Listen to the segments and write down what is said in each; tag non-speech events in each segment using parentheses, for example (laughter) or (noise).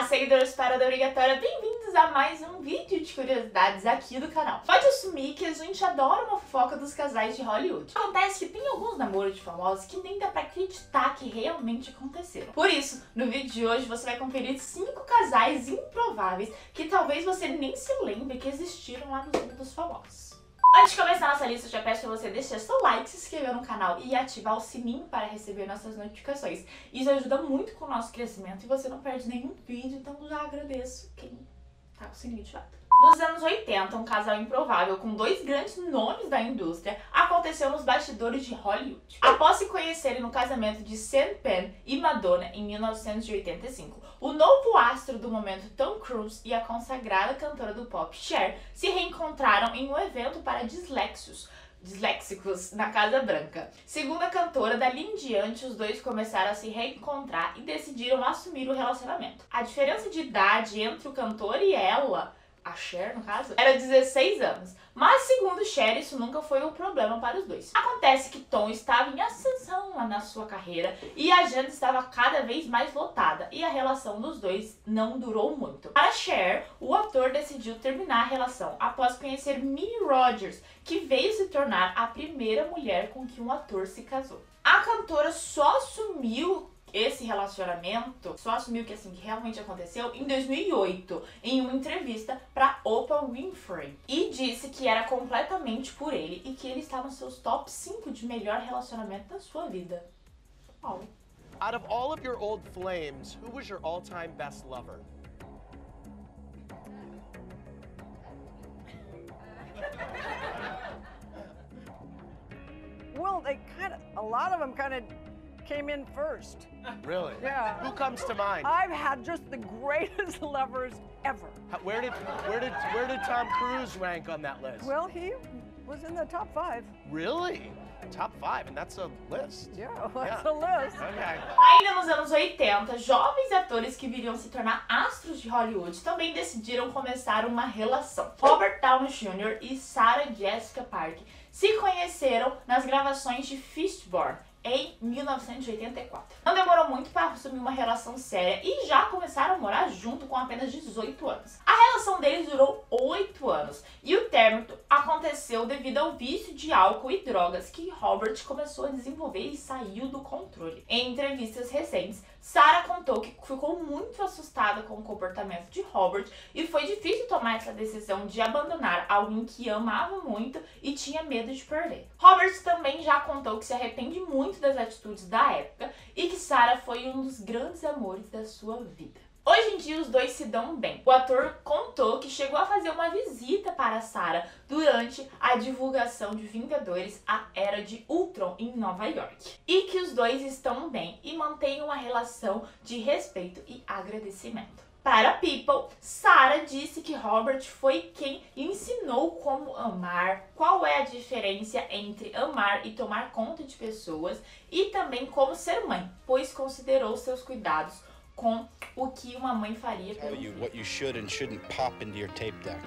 Olá, seguidores para da Obrigatória, bem-vindos a mais um vídeo de curiosidades aqui do canal. Pode assumir que a gente adora uma fofoca dos casais de Hollywood. Acontece que tem alguns namoros de famosos que nem dá pra acreditar que realmente aconteceram. Por isso, no vídeo de hoje você vai conferir cinco casais improváveis que talvez você nem se lembre que existiram lá no mundo dos famosos. Antes de começar nossa lista, eu já peço para você deixar seu like, se inscrever no canal e ativar o sininho para receber nossas notificações. Isso ajuda muito com o nosso crescimento e você não perde nenhum vídeo, então já agradeço quem tá com o sininho ativado. Nos anos 80, um casal improvável com dois grandes nomes da indústria aconteceu nos bastidores de Hollywood. Após se conhecerem no casamento de Sean Penn e Madonna em 1985, o novo astro do momento Tom Cruise e a consagrada cantora do pop Cher se reencontraram em um evento para disléxicos disléxicos na Casa Branca. Segundo a cantora, dali em diante os dois começaram a se reencontrar e decidiram assumir o relacionamento. A diferença de idade entre o cantor e ela a Cher, no caso, era 16 anos. Mas, segundo Cher, isso nunca foi um problema para os dois. Acontece que Tom estava em ascensão na sua carreira e a agenda estava cada vez mais lotada e a relação dos dois não durou muito. Para Cher, o ator decidiu terminar a relação após conhecer Minnie Rogers, que veio se tornar a primeira mulher com que um ator se casou. A cantora só assumiu esse relacionamento só assumiu que assim que realmente aconteceu em 2008 em uma entrevista para Oprah Winfrey e disse que era completamente por ele e que ele está nos seus top 5 de melhor relacionamento da sua vida. Oh. Out of all of your old flames, who was your all-time best lover? Well, they kind of, a lot of them kind of came in first. Really? Yeah. Who comes to mind? I've had just the greatest (laughs) lovers ever. How- Where did where did where did Tom Cruise rank on that list? Well, he was in the top five. really? Top five, and that's a list. Yeah, that's Yeah. a list. Okay. Ainda nos anos 80, jovens atores que viriam se tornar astros de Hollywood também decidiram começar uma relação. Robert Downey Jr. e Sarah Jessica Parker se conheceram nas gravações de Fistborn em 1984. Não demorou muito para assumir uma relação séria e já começaram a morar junto com apenas 18 anos. A relação deles durou 8 anos e o término aconteceu devido ao vício de álcool e drogas que Robert começou a desenvolver e saiu do controle. Em entrevistas recentes, Sarah contou que ficou muito assustada com o comportamento de Robert e foi difícil tomar essa decisão de abandonar alguém que amava muito e tinha medo de perder. Robert também já contou que se arrepende muito das atitudes da época e que Sarah foi um dos grandes amores da sua vida. Hoje em dia os dois se dão bem. O ator contou que chegou a fazer uma visita para Sarah durante a divulgação de Vingadores A Era de Ultron em Nova York. E que os dois estão bem e mantêm uma relação de respeito e agradecimento. Para People, Sarah disse que Robert foi quem ensinou como amar, qual é a diferença entre amar e tomar conta de pessoas e também como ser mãe, pois considerou seus cuidados com o que uma mãe faria pelo filho. what you should and shouldn't pop into your tape deck.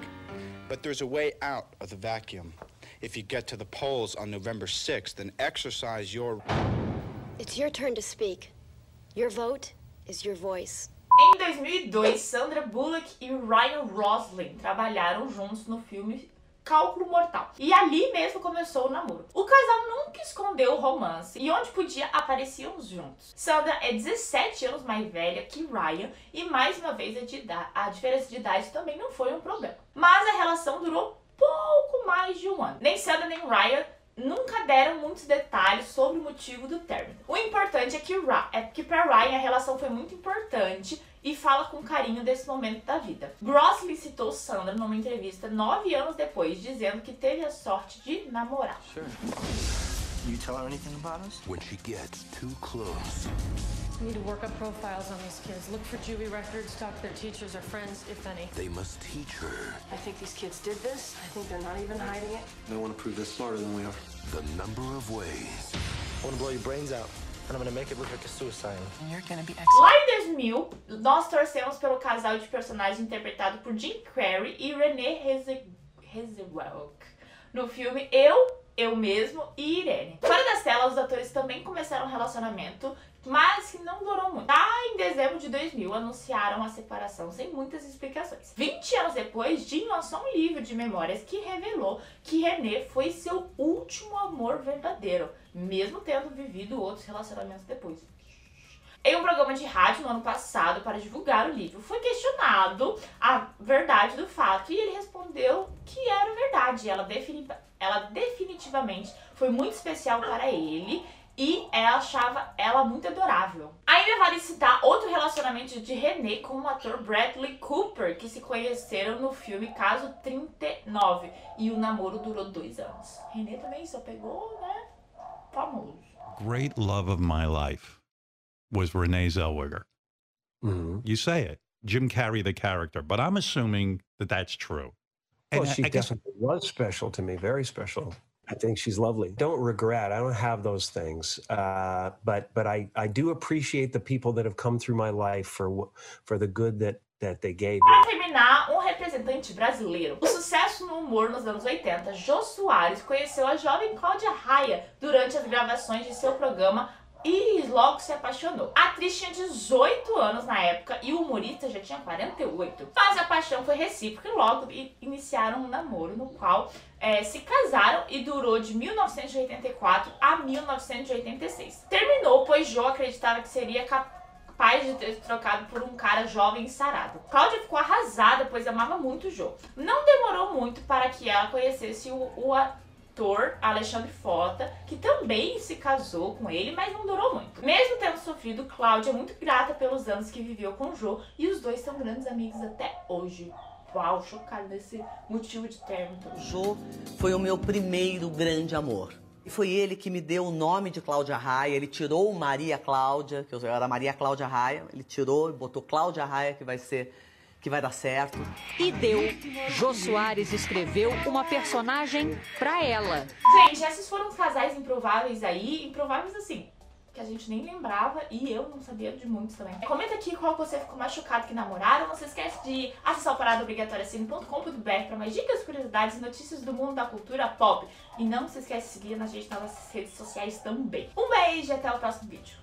But there's a way out of the vacuum. If you get to the polls on November 6th and exercise your It's your turn to speak. Your vote is your voice. Em 2002, Sandra Bullock e Ryan Gosling trabalharam juntos no filme Cálculo Mortal. E ali mesmo começou o namoro. O casal nunca escondeu o romance e onde podia apareciam juntos. Sandra é 17 anos mais velha que Ryan e mais uma vez a, diferença de idade também não foi um problema. Mas a relação durou pouco mais de um ano. Nem Sandra nem Ryan nunca deram muitos detalhes sobre o motivo do término. O importante é que, Ra é que para Ryan a relação foi muito importante e fala com carinho desse momento da vida. Grossley citou Sandra numa entrevista nove anos depois, dizendo que teve a sorte de namorar. Sure. You tell her anything about us? When she gets too close, We need to work up profiles on these kids. Look for Juvie records, talk to their teachers or friends, if any. they must teach her I think these kids did this. I think they're not even hiding it. They want to prove they're smarter than we are. the number of ways I want to blow your brains out, and I'm going to make it look like a suicide. And you're gonna be Lá em 2000, nós torcemos pelo casal de personagens interpretado por Jim Carrey e Renee Heze- Hezewelk no filme Eu, Eu Mesmo e Irene. Fora das telas, os atores também começaram um relacionamento mas que não durou muito. Tá em dezembro de 2000, anunciaram a separação sem muitas explicações. 20 anos depois, Jim lançou um livro de memórias que revelou que René foi seu último amor verdadeiro, mesmo tendo vivido outros relacionamentos depois. Em um programa de rádio no ano passado para divulgar o livro, foi questionado a verdade do fato e ele respondeu que era verdade. Ela, defini ela definitivamente foi muito especial para ele e ela achava ela muito adorável. Ainda vale citar outro relacionamento de René com o ator Bradley Cooper, que se conheceram no filme Caso 39 e o namoro durou dois anos. René também só pegou, né? Famoso. Great love of my life was Renee Zellweger. Mm-hmm. You say it, Jim Carrey, the character, but I'm assuming that that's true. Well, And I- she I guess- definitely was special to me, very special. I think she's lovely. Don't regret. I don't have those things, uh, but but I I do appreciate the people that have come through my life for for the good that that they gave me. Para terminar, um representante brasileiro. O sucesso no humor nos anos 80, Jô Soares conheceu a jovem Cláudia Raia durante as gravações de seu programa e logo se apaixonou. A atriz tinha 18 anos na época e o humorista já tinha 48. Mas a paixão foi recíproca e logo iniciaram um namoro no qual eh, se casaram e durou de 1984 a 1986. Terminou, pois Jô acreditava que seria capaz de ter trocado por um cara jovem e sarado. Cláudia ficou arrasada, pois amava muito o Jô. Não demorou muito para que ela conhecesse o, o ator Alexandre Frota, que também se casou com ele, mas não durou muito. Mesmo tendo sofrido, Cláudia é muito grata pelos anos que viveu com Jô e os dois são grandes amigos até hoje. Uau, chocado desse motivo de término. Jô foi o meu primeiro grande amor. E foi ele que me deu o nome de Cláudia Raia. Ele tirou Maria Cláudia, que eu era Maria Cláudia Raia. Ele tirou e botou Cláudia Raia, que vai ser, que vai dar certo. E deu. Jô Soares escreveu uma personagem pra ela. Gente, esses foram os casais improváveis aí, improváveis assim, que a gente nem lembrava e eu não sabia de muitos também. Comenta aqui qual você ficou mais chocado que namoraram. Não se esquece de acessar o paradaobrigatoriacine.com.br para mais dicas, curiosidades e notícias do mundo da cultura pop. E não se esquece de seguir na gente nas nossas redes sociais também. Um beijo e até o próximo vídeo.